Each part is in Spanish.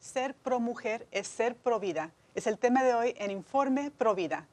Ser pro mujer es ser pro vida. Es el tema de hoy en Informe Pro Vida.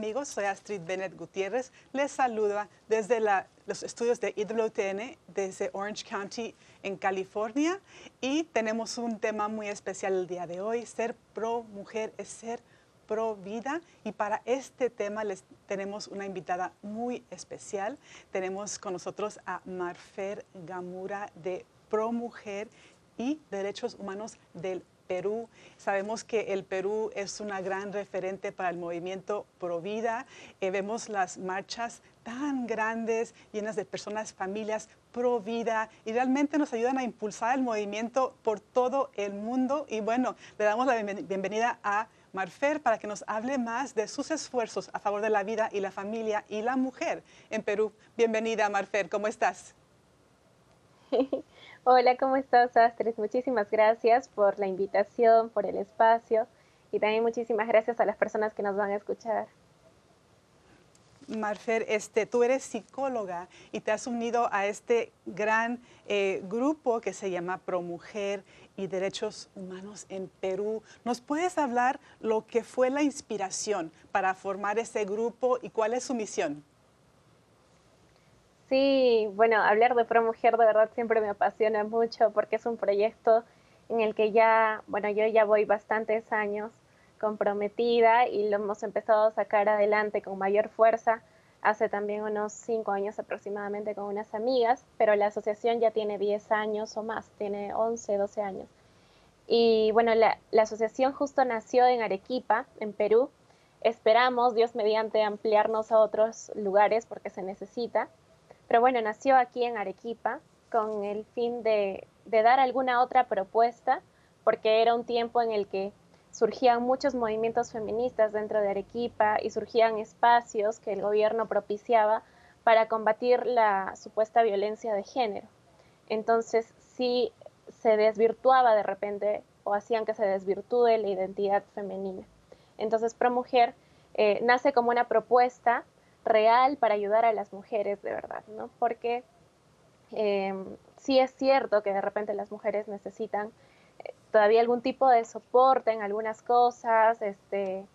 Amigos, soy Astrid Bennett Gutiérrez. Les saluda desde los estudios de IWTN desde Orange County en California y tenemos un tema muy especial el día de hoy. Ser pro mujer es ser pro vida y para este tema les tenemos una invitada muy especial. Tenemos con nosotros a Marfer Gamura de Pro Mujer y Derechos Humanos del Perú. Sabemos que el Perú es una gran referente para el movimiento Pro Vida. Eh, vemos las marchas tan grandes, llenas de personas, familias pro vida y realmente nos ayudan a impulsar el movimiento por todo el mundo. Y bueno, le damos la bienvenida a Marfer para que nos hable más de sus esfuerzos a favor de la vida y la familia y la mujer en Perú. Bienvenida, Marfer, ¿cómo estás? Hola, ¿cómo estás, Astrid? Muchísimas gracias por la invitación, por el espacio y también muchísimas gracias a las personas que nos van a escuchar. Marfer, este, tú eres psicóloga y te has unido a este gran eh, grupo que se llama ProMujer y Derechos Humanos en Perú. ¿Nos puedes hablar lo que fue la inspiración para formar ese grupo y cuál es su misión? Sí, bueno, hablar de Pro Mujer de verdad siempre me apasiona mucho porque es un proyecto en el que ya, bueno, yo ya voy bastantes años comprometida y lo hemos empezado a sacar adelante con mayor fuerza hace también unos cinco años aproximadamente con unas amigas, pero la asociación ya tiene 10 años o más, tiene 11, 12 años. Y bueno, la, la asociación justo nació en Arequipa, en Perú. Esperamos, Dios mediante, ampliarnos a otros lugares porque se necesita pero bueno, nació aquí en Arequipa con el fin de, dar alguna otra propuesta, porque era un tiempo en el que surgían muchos movimientos feministas dentro de Arequipa y surgían espacios que el gobierno propiciaba para combatir la supuesta violencia de género. Entonces, sí se desvirtuaba de repente o hacían que se desvirtúe la identidad femenina. Entonces, ProMujer eh, nace como una propuesta real para ayudar a las mujeres de verdad, ¿no? Porque em, sí es cierto que de repente las mujeres necesitan eh, todavía algún tipo de soporte en algunas cosas, este,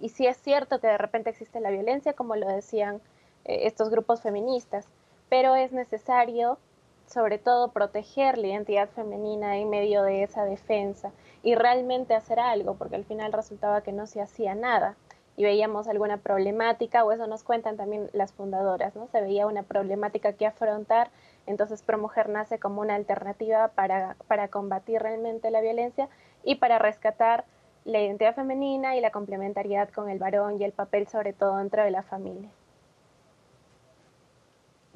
y sí es cierto que de repente existe la violencia, como lo decían eh, estos grupos feministas, pero es necesario sobre todo proteger la identidad femenina en medio de esa defensa y realmente hacer algo, porque al final resultaba que no se hacía nada y veíamos alguna problemática, o eso nos cuentan también las fundadoras, ¿no? Se veía una problemática que afrontar, entonces ProMujer nace como una alternativa para, para combatir realmente la violencia y para rescatar la identidad femenina y la complementariedad con el varón y el papel sobre todo dentro de la familia.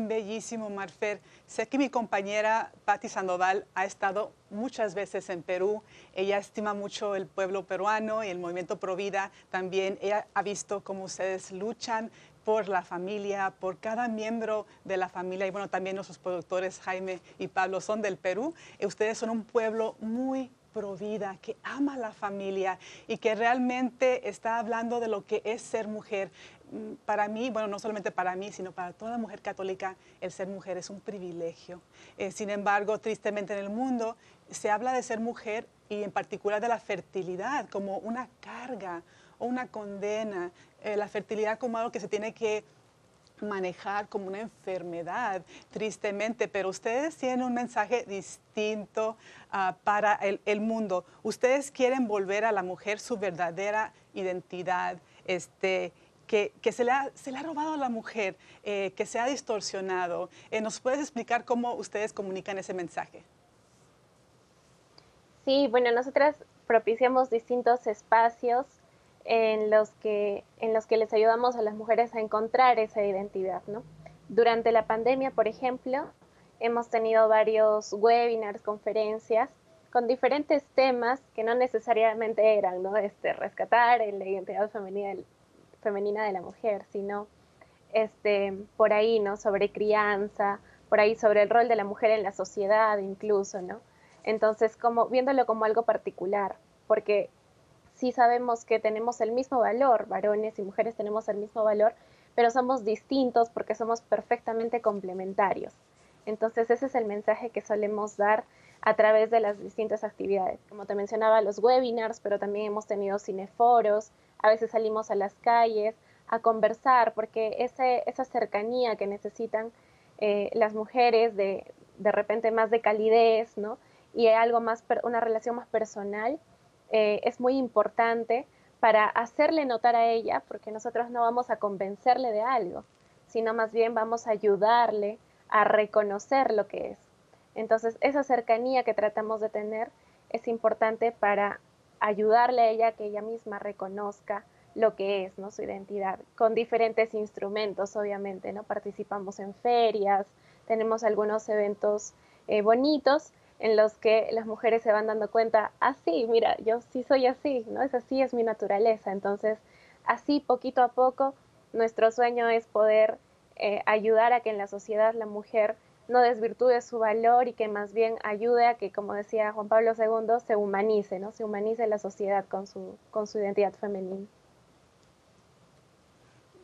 Bellísimo, Marfer. Sé que mi compañera Patti Sandoval ha estado muchas veces en Perú. Ella estima mucho el pueblo peruano y el movimiento Pro Vida. También ella ha visto cómo ustedes luchan por la familia, por cada miembro de la familia. Y bueno, también nuestros productores Jaime y Pablo son del Perú. Y ustedes son un pueblo muy pro vida, que ama la familia y que realmente está hablando de lo que es ser mujer. Mm, para mí, bueno, no solamente para mí, sino para toda mujer católica, el ser mujer es un privilegio. Eh, sin embargo, tristemente en el mundo se habla de ser mujer y en particular de la fertilidad como una carga o una condena, eh, la fertilidad como algo que se tiene que manejar como una enfermedad, tristemente, pero ustedes tienen un mensaje distinto ah, para el, el, mundo. Ustedes quieren volver a la mujer su verdadera identidad, este, que, se, le ha, se, le ha, robado a la mujer, eh, que se ha distorsionado. Eh, ¿Nos puedes explicar cómo ustedes comunican ese mensaje? Sí, bueno, nosotras, propiciamos distintos espacios en los que, en los que les ayudamos a las mujeres a encontrar esa identidad, ¿no? Durante la pandemia, por ejemplo, hemos tenido varios webinars, conferencias con diferentes temas que no necesariamente eran, ¿no? Este, rescatar la identidad femenina, femenina de la mujer, sino este, por ahí, ¿no? Sobre crianza, por ahí sobre el rol de la mujer en la sociedad incluso, ¿no? Entonces, como viéndolo como algo particular, porque sí sabemos que tenemos el mismo valor, varones y mujeres tenemos el mismo valor, pero somos distintos porque somos perfectamente complementarios. Entonces, ese es el mensaje que solemos dar a través de las distintas actividades. Como te mencionaba, los webinars, pero también hemos tenido cineforos, a veces salimos a las calles a conversar, porque ese, esa cercanía que necesitan eh, las mujeres de, de repente más de calidez, ¿no? Y algo más, una relación más personal, eh, es muy importante para hacerle notar a ella, porque nosotros no vamos a convencerle de algo, sino más bien vamos a ayudarle a reconocer lo que es. Entonces, esa cercanía que tratamos de tener es importante para ayudarle a ella a que ella misma reconozca lo que es, ¿no? Su identidad, con diferentes instrumentos, obviamente, ¿no? Participamos en ferias, tenemos algunos eventos eh, bonitos en los que las mujeres se van dando cuenta, así, ah, mira, yo sí soy así, ¿no? Es así, es mi naturaleza. Entonces, así, poquito a poco, nuestro sueño es poder eh, ayudar a que en la sociedad la mujer no desvirtúe su valor y que más bien ayude a que, como decía Juan Pablo II, se humanice, ¿no? Se humanice la sociedad con su, con su identidad femenina.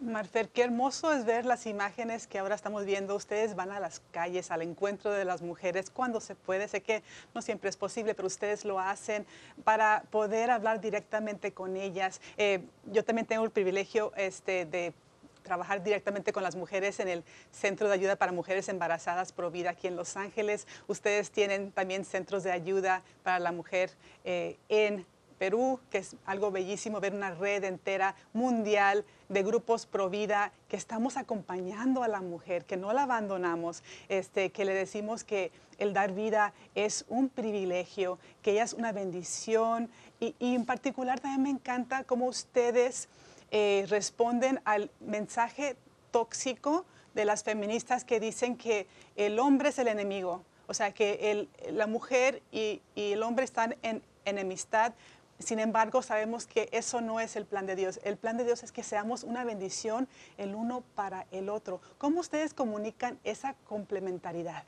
Marfer, qué hermoso es ver las imágenes que ahora estamos viendo. Ustedes van a las calles, al encuentro de las mujeres cuando se puede. Sé que no siempre es posible, pero ustedes lo hacen para poder hablar directamente con ellas. Eh, yo también tengo el privilegio este, de trabajar directamente con las mujeres en el Centro de Ayuda para Mujeres Embarazadas Provida aquí en Los Ángeles. Ustedes tienen también centros de ayuda para la mujer eh, en Perú, que es algo bellísimo ver una red entera mundial de grupos pro vida que estamos acompañando a la mujer, que no la abandonamos, este, que le decimos que el dar vida es un privilegio, que ella es una bendición. Y, en particular también me encanta cómo ustedes eh, responden al mensaje tóxico de las feministas que dicen que el hombre es el enemigo, o sea, que la mujer y, y el hombre están en enemistad, sin embargo, sabemos que eso no es el plan de Dios. El plan de Dios es que seamos una bendición el uno para el otro. ¿Cómo ustedes comunican esa complementariedad?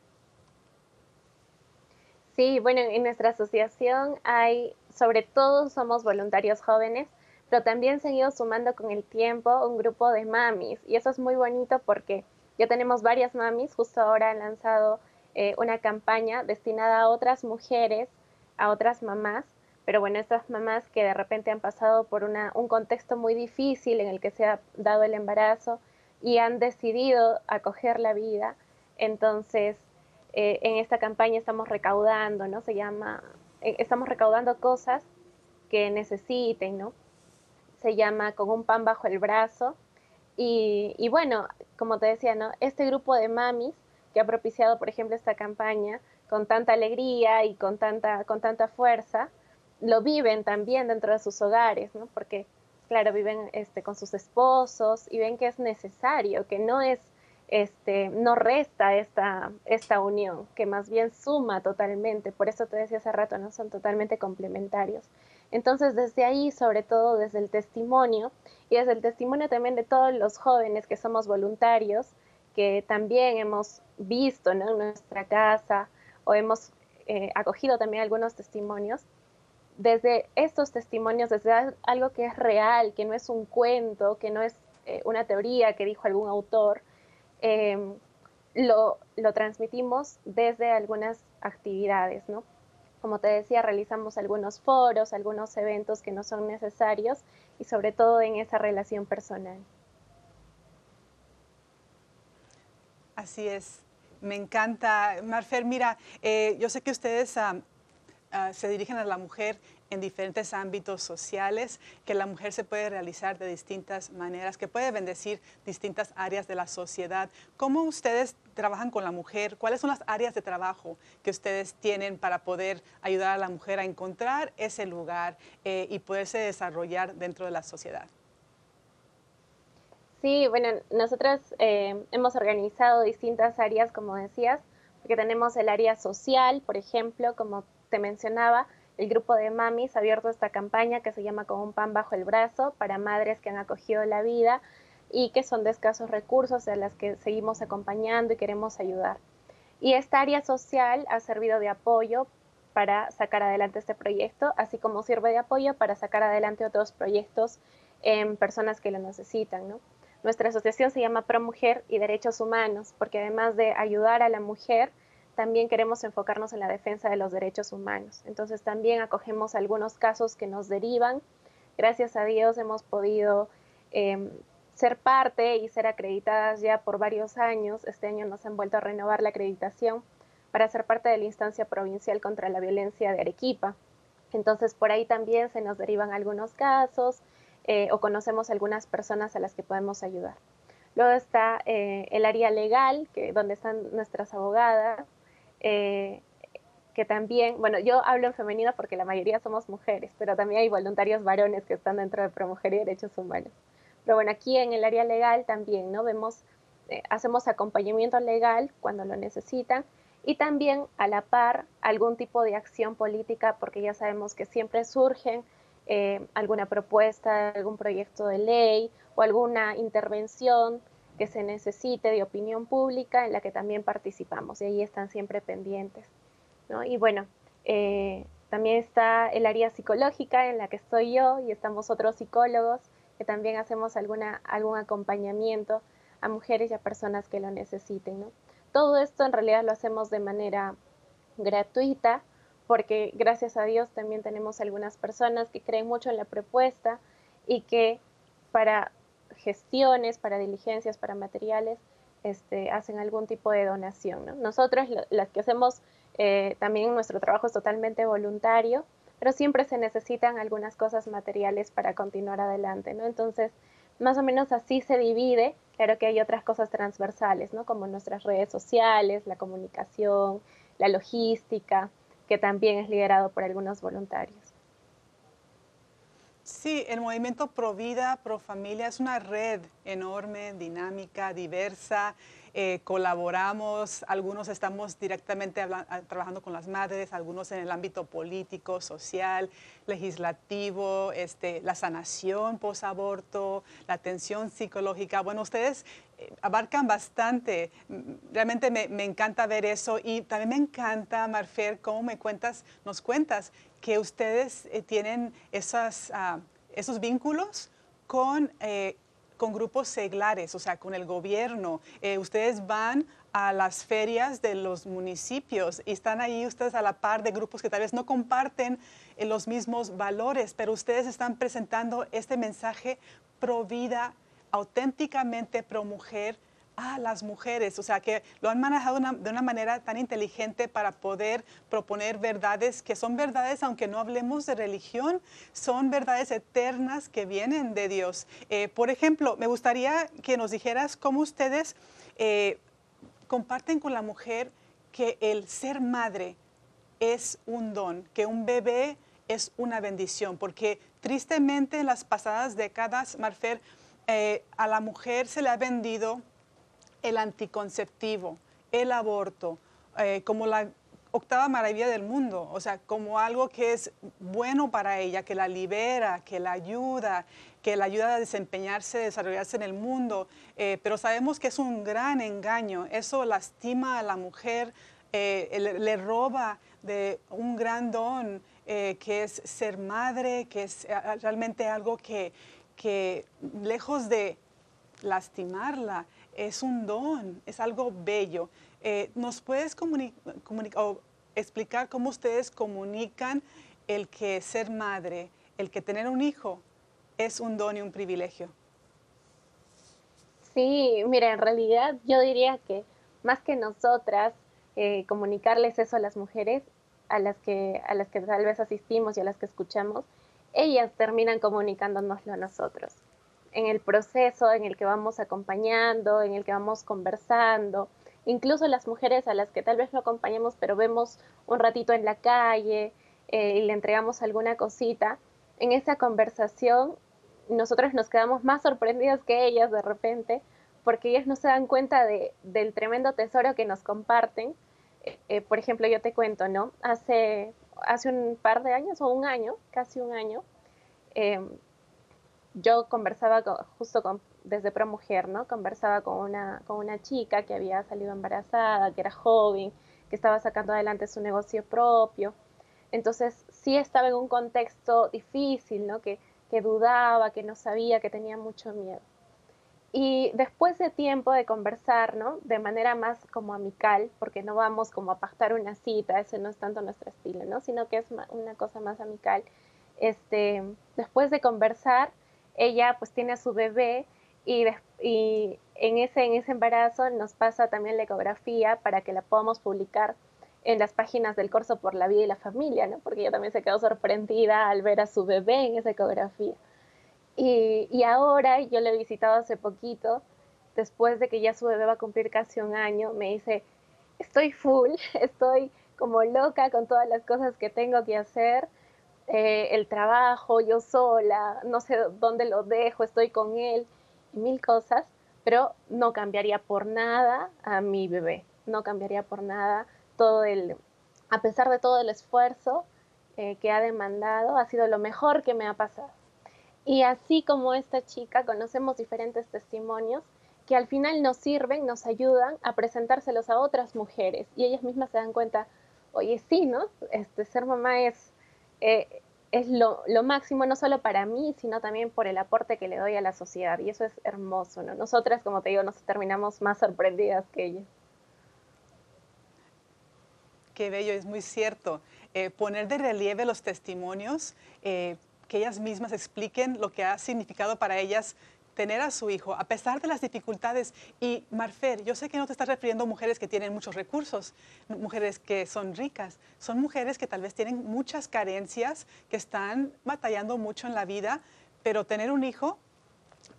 Sí, bueno, en nuestra asociación hay, sobre todo somos voluntarios jóvenes, pero también se han ido sumando con el tiempo un grupo de mamis. Y eso es muy bonito porque ya tenemos varias mamis, justo ahora han lanzado eh, una campaña destinada a otras mujeres, a otras mamás, pero bueno, estas mamás que de repente han pasado por una, un contexto muy difícil en el que se ha dado el embarazo y han decidido acoger la vida, entonces eh, en esta campaña estamos recaudando, ¿no? Se llama, eh, estamos recaudando cosas que necesiten, ¿no? Se llama con un pan bajo el brazo. Y, y bueno, como te decía, ¿no? Este grupo de mamis que ha propiciado, por ejemplo, esta campaña con tanta alegría y con tanta, con tanta fuerza, lo viven también dentro de sus hogares, ¿no? Porque, claro, viven este, con sus esposos y ven que es necesario, que no es, este, no resta esta, esta unión, que más bien suma totalmente. Por eso te decía hace rato, ¿no? Son totalmente complementarios. Entonces, desde ahí, sobre todo desde el testimonio y desde el testimonio también de todos los jóvenes que somos voluntarios, que también hemos visto ¿no? en nuestra casa o hemos eh, acogido también algunos testimonios, desde estos testimonios, desde algo que es real, que no es un cuento, que no es eh, una teoría que dijo algún autor, em, lo, lo, transmitimos desde algunas actividades, ¿no? Como te decía, realizamos algunos foros, algunos eventos que no son necesarios y sobre todo en esa relación personal. Así es. Me encanta. Marfer, mira, eh, yo sé que ustedes Ah, se dirigen a la mujer en diferentes ámbitos sociales, que la mujer se puede realizar de distintas maneras, que puede bendecir distintas áreas de la sociedad. ¿Cómo ustedes trabajan con la mujer? ¿Cuáles son las áreas de trabajo que ustedes tienen para poder ayudar a la mujer a encontrar ese lugar eh, y poderse desarrollar dentro de la sociedad? Sí, bueno, nosotros eh, hemos organizado distintas áreas, como decías, porque tenemos el área social, por ejemplo, como te mencionaba, el grupo de mamis ha abierto esta campaña que se llama Con un pan bajo el brazo para madres que han acogido la vida y que son de escasos recursos, a las que seguimos acompañando y queremos ayudar. Y esta área social ha servido de apoyo para sacar adelante este proyecto, así como sirve de apoyo para sacar adelante otros proyectos en personas que lo necesitan. Nuestra asociación se llama Pro Mujer y Derechos Humanos, porque además de ayudar a la mujer, también queremos enfocarnos en la defensa de los derechos humanos. Entonces también acogemos algunos casos que nos derivan. Gracias a Dios hemos podido em, ser parte y ser acreditadas ya por varios años. Este año nos han vuelto a renovar la acreditación para ser parte de la instancia provincial contra la violencia de Arequipa. Entonces por ahí también se nos derivan algunos casos eh, o conocemos algunas personas a las que podemos ayudar. Luego está eh, el área legal, que, donde están nuestras abogadas, eh, que también, bueno, yo hablo en femenino porque la mayoría somos mujeres, pero también hay voluntarios varones que están dentro de Promujer y Derechos Humanos. Pero bueno, aquí en el área legal también, ¿no? Vemos, eh, hacemos acompañamiento legal cuando lo necesitan y también a la par algún tipo de acción política porque ya sabemos que siempre surgen eh, alguna propuesta, algún proyecto de ley o alguna intervención que se necesite de opinión pública en la que también participamos y ahí están siempre pendientes. Y bueno, eh, también está el área psicológica en la que estoy yo y estamos otros psicólogos que también hacemos alguna, algún acompañamiento a mujeres y a personas que lo necesiten. Todo esto en realidad lo hacemos de manera gratuita porque gracias a Dios también tenemos algunas personas que creen mucho en la propuesta y que para gestiones, para diligencias, para materiales, este, hacen algún tipo de donación. ¿no? Nosotros, las que hacemos, eh, también nuestro trabajo es totalmente voluntario, pero siempre se necesitan algunas cosas materiales para continuar adelante. ¿no? Entonces, más o menos así se divide. Claro que hay otras cosas transversales, ¿no? como nuestras redes sociales, la comunicación, la logística, que también es liderado por algunos voluntarios. Sí, el movimiento Pro Vida, Pro Familia es una red enorme, dinámica, diversa. Eh, colaboramos, algunos estamos directamente trabajando con las madres, algunos en el ámbito político, social, legislativo, este, la sanación post-aborto, la atención psicológica. Bueno, ustedes eh, abarcan bastante. Realmente me, me, encanta ver eso y también me encanta, Marfer, cómo me cuentas, nos cuentas que ustedes eh, tienen esas, ah, esos vínculos con, eh, con grupos seglares, o sea, con el gobierno. Eh, ustedes van a las ferias de los municipios y están ahí ustedes a la par de grupos que tal vez no comparten los mismos valores, pero ustedes están presentando este mensaje pro vida, auténticamente pro mujer, a las mujeres, o sea, que lo han manejado de una manera tan inteligente para poder proponer verdades que son verdades, aunque no hablemos de religión, son verdades eternas que vienen de Dios. Eh, por ejemplo, me gustaría que nos dijeras cómo ustedes eh, comparten con la mujer que el ser madre es un don, que un bebé es una bendición, porque tristemente en las pasadas décadas, Marfer, eh, a la mujer se le ha vendido el anticonceptivo, el aborto, eh, como la octava maravilla del mundo, o sea, como algo que es bueno para ella, que la libera, que la ayuda, que la ayuda a desempeñarse, desarrollarse en el mundo, eh, pero sabemos que es un gran engaño, eso lastima a la mujer, eh, le, roba de un gran don que es ser madre, que es realmente algo que, que lejos de lastimarla, es un don, es algo bello. Eh, ¿Nos puedes explicar cómo ustedes comunican el que ser madre, el que tener un hijo es un don y un privilegio? Sí, mira, en realidad yo diría que más que nosotras eh, comunicarles eso a las mujeres, a las que, a las que tal vez asistimos y a las que escuchamos, ellas terminan comunicándonoslo a nosotros. En el proceso en el que vamos acompañando, en el que vamos conversando, incluso las mujeres a las que tal vez no acompañamos, pero vemos un ratito en la calle eh, y le entregamos alguna cosita, en esa conversación nosotros nos quedamos más sorprendidas que ellas de repente, porque ellas no se dan cuenta de, del tremendo tesoro que nos comparten. Eh, eh, por ejemplo, yo te cuento, ¿no? Hace, hace un par de años o un año, casi un año, em, yo conversaba justo con, desde Pro Mujer, ¿no? Conversaba con una, con una chica que había salido embarazada, que era joven, que estaba sacando adelante su negocio propio. Entonces, sí estaba en un contexto difícil, ¿no? Que, que dudaba, que no sabía, que tenía mucho miedo. Y después de tiempo de conversar, ¿no? De manera más como amical, porque no vamos como a pactar una cita, ese no es tanto nuestro estilo, ¿no? Sino que es una cosa más amical. Este, después de conversar, ella pues tiene a su bebé y, en, ese, en ese embarazo nos pasa también la ecografía para que la podamos publicar en las páginas del Corso por la Vida y la Familia, ¿no? Porque ella también se quedó sorprendida al ver a su bebé en esa ecografía. Y, y, ahora yo le he visitado hace poquito, después de que ya su bebé va a cumplir casi un año, me dice, estoy full, estoy como loca con todas las cosas que tengo que hacer, eh, el trabajo, yo sola, no sé dónde lo dejo, estoy con él, mil cosas, pero no cambiaría por nada a mi bebé, no cambiaría por nada todo el, a pesar de todo el esfuerzo eh, que ha demandado, ha sido lo mejor que me ha pasado. Y así como esta chica, conocemos diferentes testimonios que al final nos sirven, nos ayudan a presentárselos a otras mujeres y ellas mismas se dan cuenta, oye, sí, ¿no? Este, ser mamá es, eh, es lo, lo, máximo no solo para mí, sino también por el aporte que le doy a la sociedad y eso es hermoso, ¿no? Nosotras, como te digo, nos terminamos más sorprendidas que ellas qué bello, es muy cierto. Eh, poner de relieve los testimonios, eh, que ellas mismas expliquen lo que ha significado para ellas tener a su hijo, a pesar de las dificultades. Y Marfer, yo sé que no te estás refiriendo a mujeres que tienen muchos recursos, mujeres que son ricas, son mujeres que tal vez tienen muchas carencias, que están batallando mucho en la vida, pero tener un hijo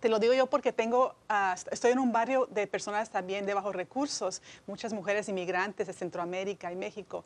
te lo digo yo porque tengo, ah, estoy en un barrio de personas también de bajos recursos, muchas mujeres inmigrantes de Centroamérica y México.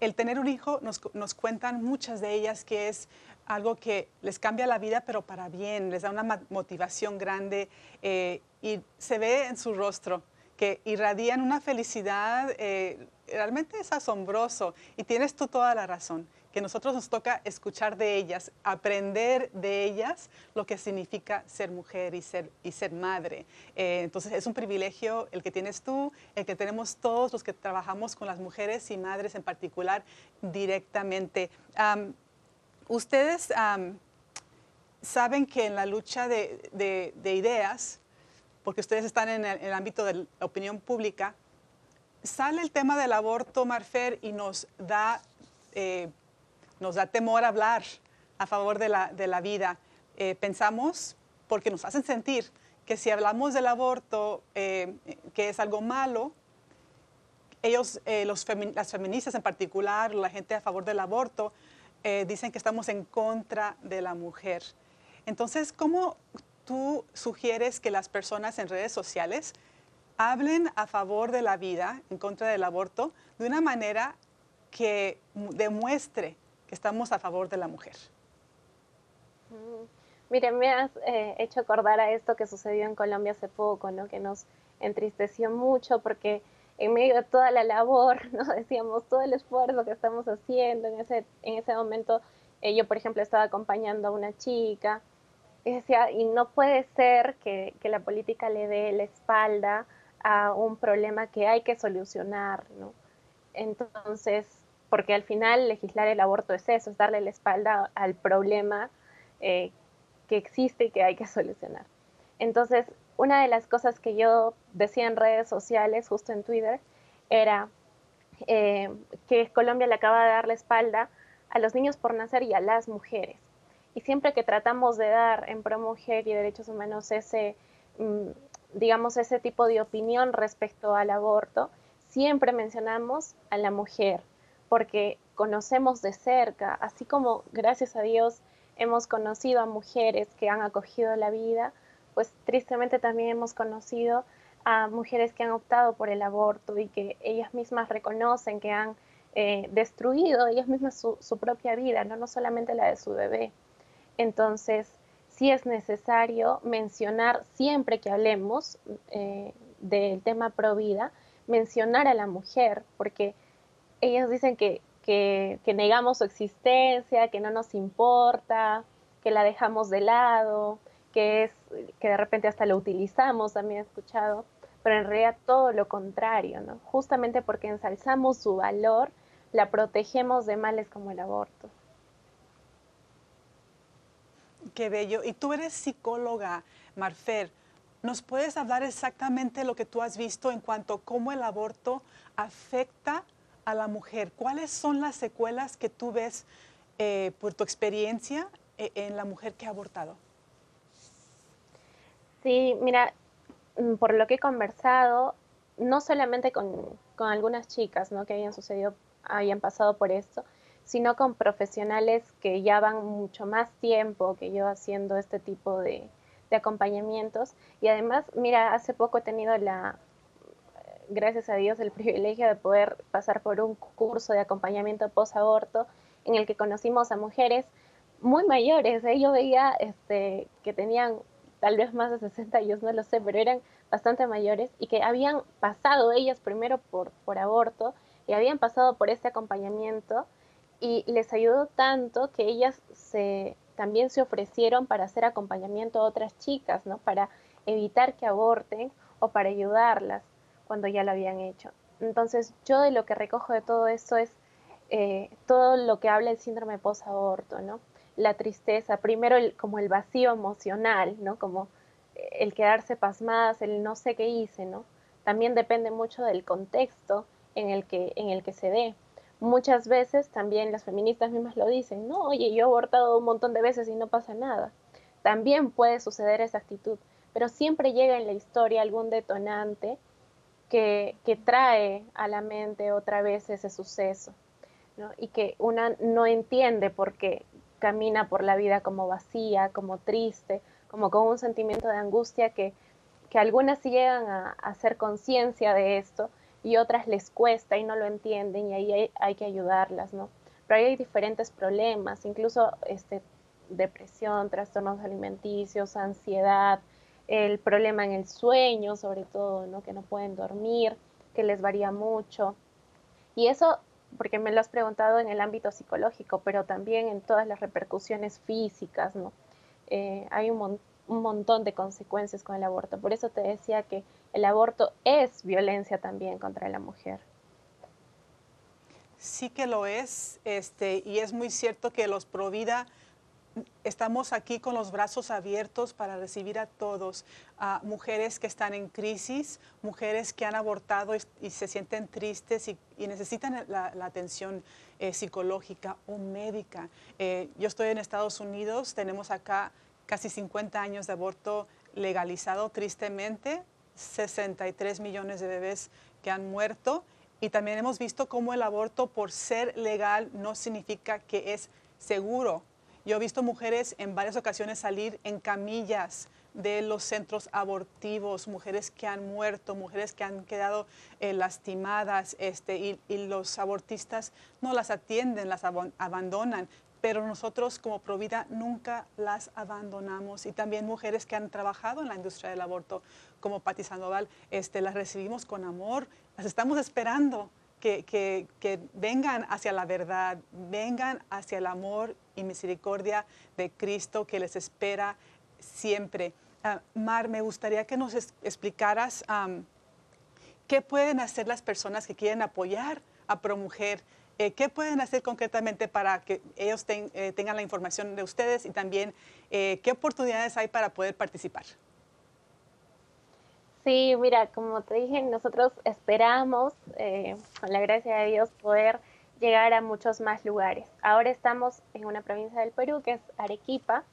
El tener un hijo, nos, nos, cuentan muchas de ellas que es algo que les cambia la vida, pero para bien, les da una motivación grande eh, y se ve en su rostro que irradian una felicidad, eh, realmente es asombroso y tienes tú toda la razón que nosotros nos toca escuchar de ellas, aprender de ellas lo que significa ser mujer y ser, y ser madre. Eh, entonces es un privilegio el que tienes tú, el que tenemos todos los que trabajamos con las mujeres y madres en particular directamente. ustedes saben que en la lucha de, ideas, porque ustedes están en el, ámbito de la opinión pública, sale el tema del aborto, Marfer, y nos da eh, nos da temor hablar a favor de la, de la vida. Eh, pensamos, porque nos hacen sentir, que si hablamos del aborto, eh, que es algo malo, ellos, eh, los las feministas en particular, la gente a favor del aborto, dicen que estamos en contra de la mujer. Entonces, ¿cómo tú sugieres que las personas en redes sociales hablen a favor de la vida, en contra del aborto, de una manera que demuestre que estamos a favor de la mujer. Mm. Mire, me has eh, hecho acordar a esto que sucedió en Colombia hace poco, ¿no? Que nos entristeció mucho porque en medio de toda la labor, ¿no? Decíamos todo el esfuerzo que estamos haciendo en ese, en ese momento. Eh, yo, por ejemplo, estaba acompañando a una chica y decía, y no puede ser que, que la política le dé la espalda a un problema que hay que solucionar, ¿no? Entonces, porque al final legislar el aborto es eso, es darle la espalda al problema eh, que existe y que hay que solucionar. Entonces, una de las cosas que yo decía en redes sociales, justo en Twitter, era eh, que Colombia le acaba de dar la espalda a los niños por nacer y a las mujeres. Y siempre que tratamos de dar en pro mujer y derechos humanos ese, mm, digamos, ese tipo de opinión respecto al aborto, siempre mencionamos a la mujer, porque conocemos de cerca, así como gracias a Dios hemos conocido a mujeres que han acogido la vida, pues tristemente también hemos conocido a mujeres que han optado por el aborto y que ellas mismas reconocen que han eh, destruido ellas mismas su, propia vida, ¿no? no solamente la de su bebé. Entonces, sí es necesario mencionar siempre que hablemos eh, del tema pro vida, mencionar a la mujer, porque ellas dicen que, que, negamos su existencia, que no nos importa, que la dejamos de lado, que es que de repente hasta lo utilizamos, también he escuchado, pero en realidad todo lo contrario, ¿no? Justamente porque ensalzamos su valor, la protegemos de males como el aborto. Qué bello. Y tú eres psicóloga, Marfer. ¿Nos puedes hablar exactamente lo que tú has visto en cuanto a cómo el aborto afecta a la mujer? ¿Cuáles son las secuelas que tú ves eh, por tu experiencia eh, en la mujer que ha abortado? Sí, mira, mm, por lo que he conversado, no solamente con, con algunas chicas ¿no? que habían sucedido, habían pasado por esto, sino con profesionales que ya van mucho más tiempo que yo haciendo este tipo de, acompañamientos. Y además, mira, hace poco he tenido la, gracias a Dios, el privilegio de poder pasar por un curso de acompañamiento post-aborto en el que conocimos a mujeres muy mayores. ¿eh? Yo veía este, que tenían tal vez más de 60 años, no lo sé, pero eran bastante mayores y que habían pasado ellas primero por, por aborto y habían pasado por este acompañamiento y les ayudó tanto que ellas se, también se ofrecieron para hacer acompañamiento a otras chicas, ¿no? Para evitar que aborten o para ayudarlas cuando ya lo habían hecho. Entonces, yo de lo que recojo de todo eso es eh, todo lo que habla el síndrome post-aborto, ¿no? La tristeza, primero como el vacío emocional, ¿no? Como el quedarse pasmadas, el no sé qué hice, ¿no? También depende mucho del contexto en el que, en el que se dé muchas veces también las feministas mismas lo dicen, no, oye, yo he abortado un montón de veces y no pasa nada. También puede suceder esa actitud, pero siempre llega en la historia algún detonante que, trae a la mente otra vez ese suceso, ¿no? y que una no entiende por qué camina por la vida como vacía, como triste, como con un sentimiento de angustia que, que algunas llegan a hacer conciencia de esto, y otras les cuesta y no lo entienden y ahí hay, que ayudarlas, ¿no? Pero ahí hay diferentes problemas, incluso este, depresión, trastornos alimenticios, ansiedad, el problema en el sueño, sobre todo, ¿no? Que no pueden dormir, que les varía mucho. Y eso, porque me lo has preguntado en el ámbito psicológico, pero también en todas las repercusiones físicas, ¿no? Eh, hay un un montón de consecuencias con el aborto. Por eso te decía que el aborto es violencia también contra la mujer. Sí que lo es, este, y es muy cierto que los Provida estamos aquí con los brazos abiertos para recibir a todos, a mujeres que están en crisis, mujeres que han abortado y, se sienten tristes y, necesitan la, atención eh, psicológica o médica. Eh, yo estoy en Estados Unidos, tenemos acá casi 50 años de aborto legalizado tristemente, 63 millones de bebés que han muerto y también hemos visto cómo el aborto por ser legal no significa que es seguro. Yo he visto mujeres en varias ocasiones salir en camillas de los centros abortivos, mujeres que han muerto, mujeres que han quedado eh, lastimadas este, y, los abortistas no las atienden, las abandonan pero nosotros como Provida nunca las abandonamos. Y también mujeres que han trabajado en la industria del aborto como Patti Sandoval, este, las recibimos con amor, las estamos esperando que, que, que, vengan hacia la verdad, vengan hacia el amor y misericordia de Cristo que les espera siempre. Ah, Mar, me gustaría que nos explicaras qué pueden hacer las personas que quieren apoyar a ProMujer eh, ¿Qué pueden hacer concretamente para que ellos eh, tengan la información de ustedes y también eh, qué oportunidades hay para poder participar? Sí, mira, como te dije, nosotros esperamos, con la gracia de Dios, poder llegar a muchos más lugares. Ahora estamos en una provincia del Perú que es Arequipa.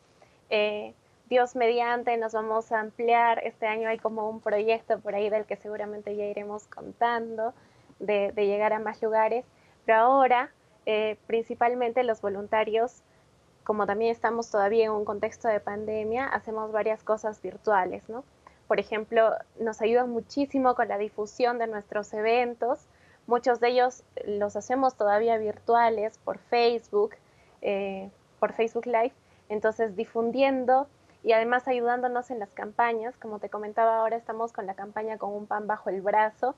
Dios mediante nos vamos a ampliar. Este año hay como un proyecto por ahí del que seguramente ya iremos contando, de llegar a más lugares pero ahora eh, principalmente los voluntarios, como también estamos todavía en un contexto de pandemia, hacemos varias cosas virtuales, ¿no? Por ejemplo, nos ayudan muchísimo con la difusión de nuestros eventos. Muchos de ellos los hacemos todavía virtuales por Facebook, eh, por Facebook Live. Entonces, difundiendo y además ayudándonos en las campañas. Como te comentaba ahora, estamos con la campaña con un pan bajo el brazo.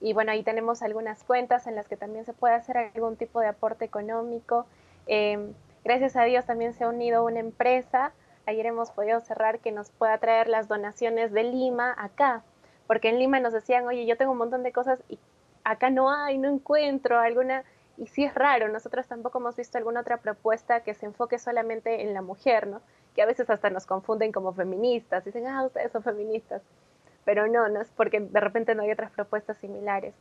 Y bueno, ahí tenemos algunas cuentas en las que también se puede hacer algún tipo de aporte económico. Eh, gracias a Dios también se ha unido una empresa. Ayer hemos podido cerrar que nos pueda traer las donaciones de Lima acá. Porque en Lima nos decían, oye, yo tengo un montón de cosas y acá no hay, no encuentro alguna. Y sí es raro, nosotros tampoco hemos visto alguna otra propuesta que se enfoque solamente en la mujer, ¿no? que a veces hasta nos confunden como feministas, dicen, ah, ustedes son feministas, pero no, no es porque de repente no hay otras propuestas similares.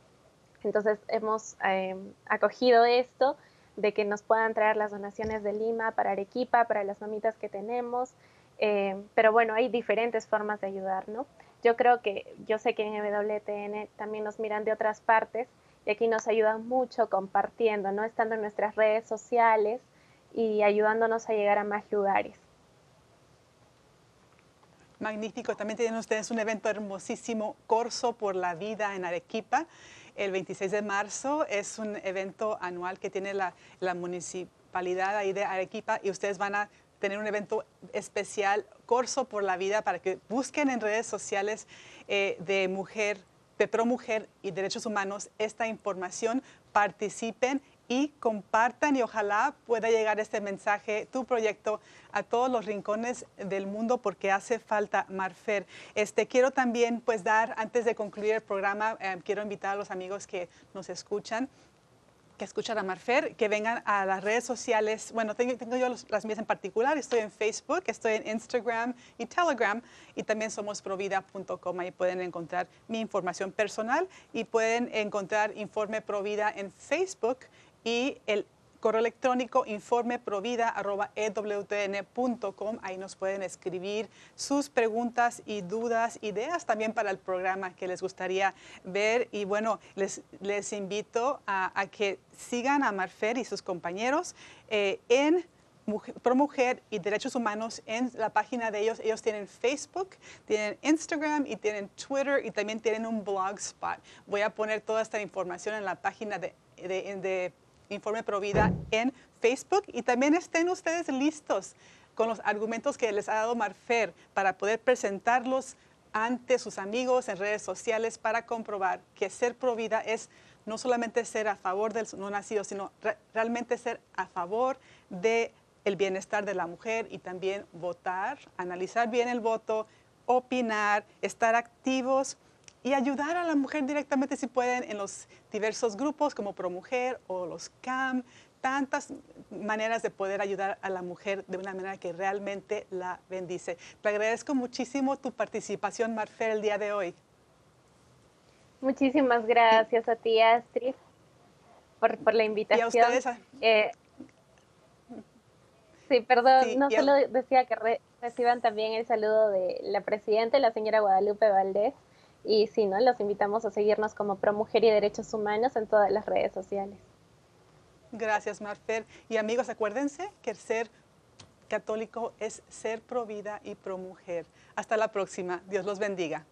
Entonces hemos eh, acogido esto de que nos puedan traer las donaciones de Lima para Arequipa, para las mamitas que tenemos, eh, pero bueno, hay diferentes formas de ayudar, ¿no? Yo creo que, yo sé que en WTN también nos miran de otras partes y aquí nos ayudan mucho compartiendo, ¿no? Estando en nuestras redes sociales y ayudándonos a llegar a más lugares. Magnífico. También tienen ustedes un evento hermosísimo, Corso por la Vida en Arequipa. El 26 de marzo. Es un evento anual que tiene la, municipalidad ahí de Arequipa y ustedes van a tener un evento especial, Corso por la Vida, para que busquen en redes sociales eh, de mujer, de pro mujer y derechos humanos esta información, participen y compartan y ojalá pueda llegar este mensaje, tu proyecto, a todos los rincones del mundo porque hace falta Marfer. Este, quiero también pues dar, antes de concluir el programa, eh, quiero invitar a los amigos que nos escuchan que escuchan a Marfer, que vengan a las redes sociales. Bueno, tengo, yo las mías en particular. Estoy en Facebook, estoy en Instagram y Telegram y también somos provida.com. Ahí pueden encontrar mi información personal y pueden encontrar Informe Provida en Facebook y el correo electrónico informeprovida.ewtn.com. Ahí nos pueden escribir sus preguntas y dudas, ideas también para el programa que les gustaría ver. Y bueno, les, les invito a, que sigan a Marfer y sus compañeros eh, en Pro Mujer y Derechos Humanos en la página de ellos. Ellos tienen Facebook, tienen Instagram y tienen Twitter y también tienen un blogspot. Voy a poner toda esta información en la página de Informe Provida en Facebook. Y también estén ustedes listos con los argumentos que les ha dado Marfer para poder presentarlos ante sus amigos en redes sociales para comprobar que ser provida es no solamente ser a favor del no nacido, sino realmente ser a favor del el bienestar de la mujer y también votar, analizar bien el voto, opinar, estar activos y ayudar a la mujer directamente si pueden en los diversos grupos como ProMujer o los CAM, tantas maneras de poder ayudar a la mujer de una manera que realmente la bendice. Te agradezco muchísimo tu participación, Marfer, el día de hoy. Muchísimas gracias a ti, Astrid, por, la invitación. Y a ustedes. Eh, sí, perdón, no solo decía que reciban también el saludo de la presidenta, la señora Guadalupe Valdés, y si no, los invitamos a seguirnos como Pro Mujer y Derechos Humanos en todas las redes sociales. Gracias, Marfer. Y amigos, acuérdense que el ser católico es ser pro vida y pro mujer. Hasta la próxima. Dios los bendiga.